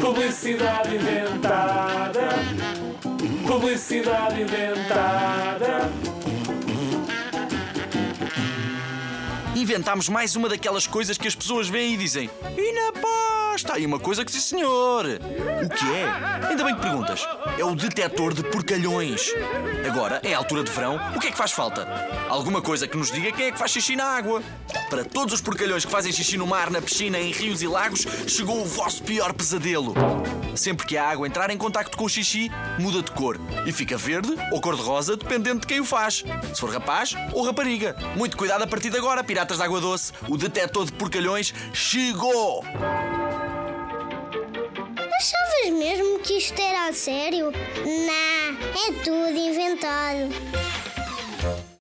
Publicidade inventada. Publicidade inventada. Inventámos mais uma daquelas coisas que as pessoas veem e dizem: E na paz, está aí uma coisa que sim, senhor. O que é? Ainda bem que perguntas. É o detector de porcalhões. Agora, é a altura de verão, o que é que faz falta? Alguma coisa que nos diga quem é que faz xixi na água. Para todos os porcalhões que fazem xixi no mar, na piscina, em rios e lagos, chegou o vosso pior pesadelo. Sempre que a água entrar em contacto com o xixi, muda de cor e fica verde ou cor-de-rosa, dependendo de quem o faz. Se for rapaz ou rapariga. Muito cuidado a partir de agora, piratas de água doce. O detector de porcalhões chegou! Achavas mesmo que isto era a sério? Não, é tudo inventado.